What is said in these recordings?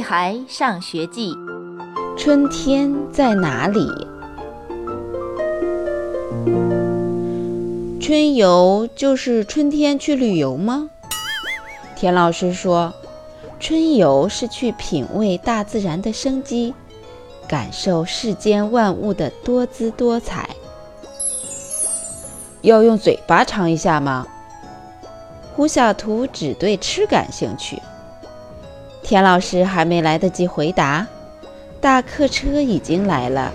孩上学记》：春天在哪里？春游就是春天去旅游吗？田老师说，春游是去品味大自然的生机，感受世间万物的多姿多彩。要用嘴巴尝一下吗？胡小图只对吃感兴趣。田老师还没来得及回答，大客车已经来了。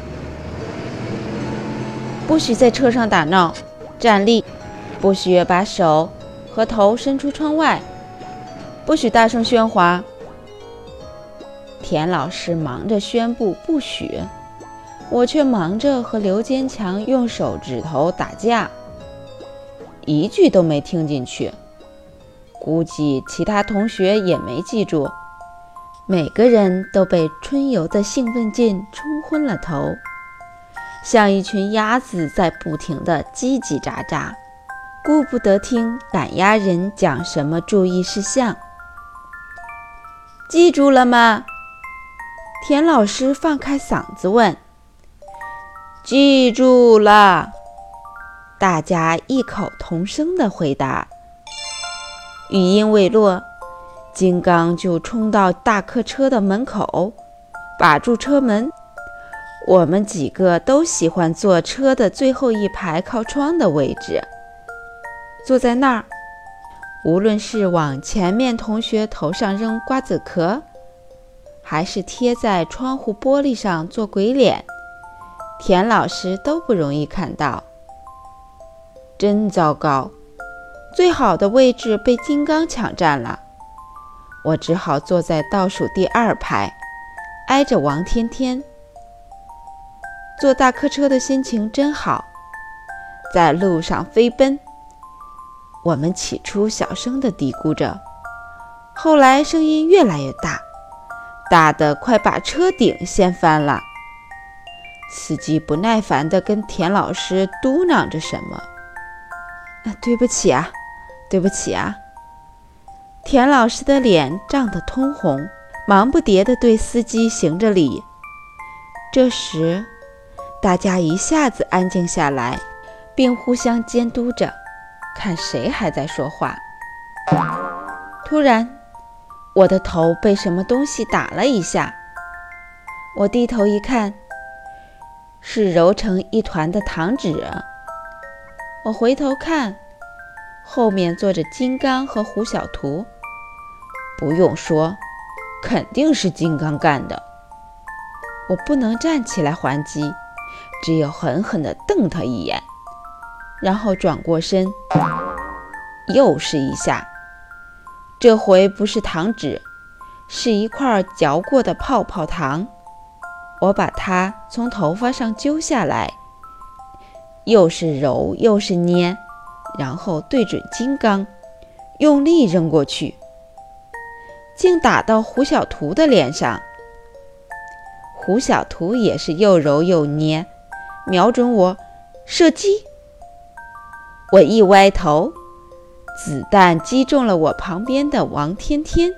不许在车上打闹，站立，不许把手和头伸出窗外，不许大声喧哗。田老师忙着宣布不许，我却忙着和刘坚强用手指头打架，一句都没听进去。估计其他同学也没记住。每个人都被春游的兴奋劲冲昏了头，像一群鸭子在不停地叽叽喳喳，顾不得听赶鸭人讲什么注意事项。记住了吗？田老师放开嗓子问。记住了，大家异口同声地回答。语音未落。金刚就冲到大客车的门口，把住车门。我们几个都喜欢坐车的最后一排靠窗的位置，坐在那儿，无论是往前面同学头上扔瓜子壳，还是贴在窗户玻璃上做鬼脸，田老师都不容易看到。真糟糕，最好的位置被金刚抢占了。我只好坐在倒数第二排，挨着王天天。坐大客车的心情真好，在路上飞奔。我们起初小声地嘀咕着，后来声音越来越大，大的快把车顶掀翻了。司机不耐烦地跟田老师嘟囔着什么：“啊，对不起啊，对不起啊。”田老师的脸涨得通红，忙不迭地对司机行着礼。这时，大家一下子安静下来，并互相监督着，看谁还在说话。突然，我的头被什么东西打了一下。我低头一看，是揉成一团的糖纸。我回头看，后面坐着金刚和胡小图。不用说，肯定是金刚干的。我不能站起来还击，只有狠狠地瞪他一眼，然后转过身，又是一下。这回不是糖纸，是一块嚼过的泡泡糖。我把它从头发上揪下来，又是揉又是捏，然后对准金刚，用力扔过去。竟打到胡小图的脸上，胡小图也是又揉又捏，瞄准我射击。我一歪头，子弹击中了我旁边的王天天。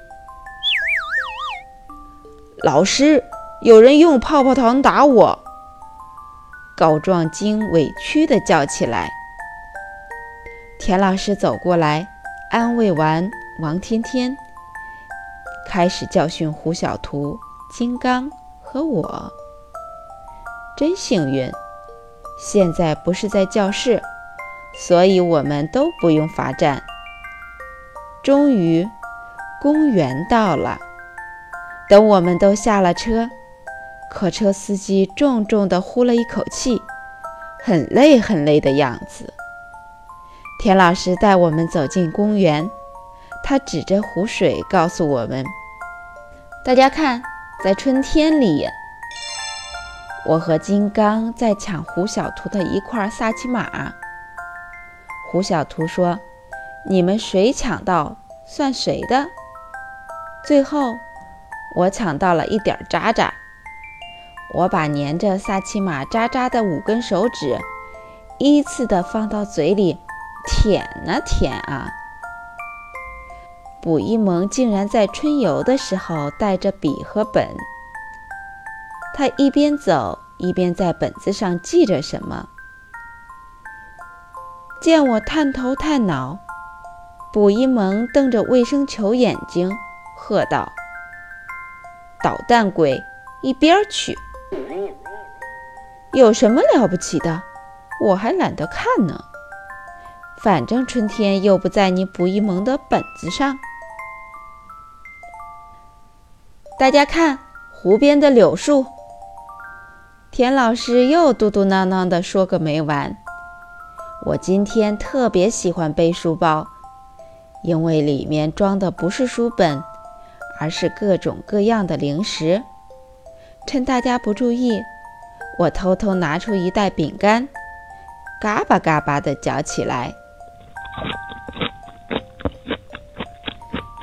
老师，有人用泡泡糖打我！告状精委屈地叫起来。田老师走过来，安慰完王天天。开始教训胡小图、金刚和我。真幸运，现在不是在教室，所以我们都不用罚站。终于，公园到了。等我们都下了车，客车司机重重地呼了一口气，很累很累的样子。田老师带我们走进公园。他指着湖水告诉我们：“大家看，在春天里，我和金刚在抢胡小图的一块萨琪玛。胡小图说：‘你们谁抢到算谁的。’最后，我抢到了一点渣渣。我把粘着萨琪玛渣渣的五根手指依次地放到嘴里舔啊舔啊。”卜一萌竟然在春游的时候带着笔和本。他一边走一边在本子上记着什么。见我探头探脑，卜一萌瞪着卫生球眼睛，喝道：“捣蛋鬼，一边去！有什么了不起的？我还懒得看呢。反正春天又不在你卜一萌的本子上。大家看，湖边的柳树。”田老师又嘟嘟囔囔地说个没完。我今天特别喜欢背书包，因为里面装的不是书本，而是各种各样的零食。趁大家不注意，我偷偷拿出一袋饼干，嘎巴嘎巴地嚼起来。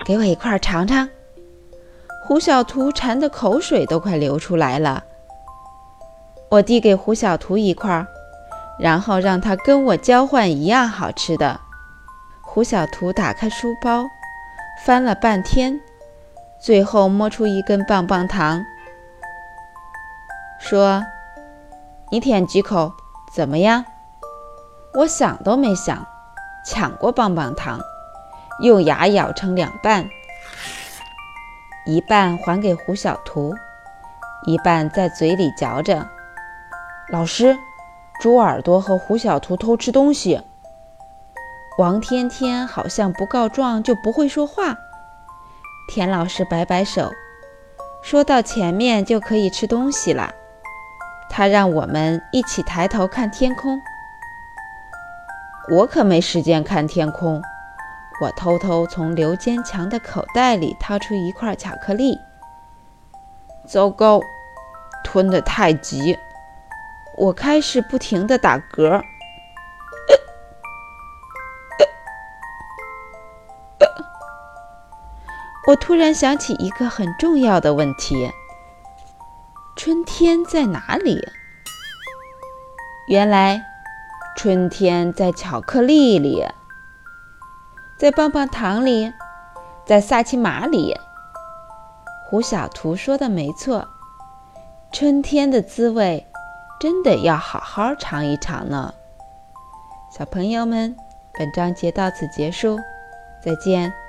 给我一块尝尝。胡小图馋得口水都快流出来了。我递给胡小图一块，然后让他跟我交换一样好吃的。胡小图打开书包，翻了半天，最后摸出一根棒棒糖，说：“你舔几口，怎么样？”我想都没想，抢过棒棒糖，用牙咬成两半，一半还给胡小图，一半在嘴里嚼着。老师，猪耳朵和胡小图偷吃东西。王天天好像不告状就不会说话。田老师摆摆手，说到前面就可以吃东西了。他让我们一起抬头看天空。我可没时间看天空。我偷偷从刘坚强的口袋里掏出一块巧克力。糟糕，吞得太急。我开始不停地打嗝，我突然想起一个很重要的问题：春天在哪里？原来，春天在巧克力里，在棒棒糖里，在萨琪玛里。胡小图说的没错，春天的滋味。真的要好好尝一尝呢，小朋友们，本章节到此结束，再见。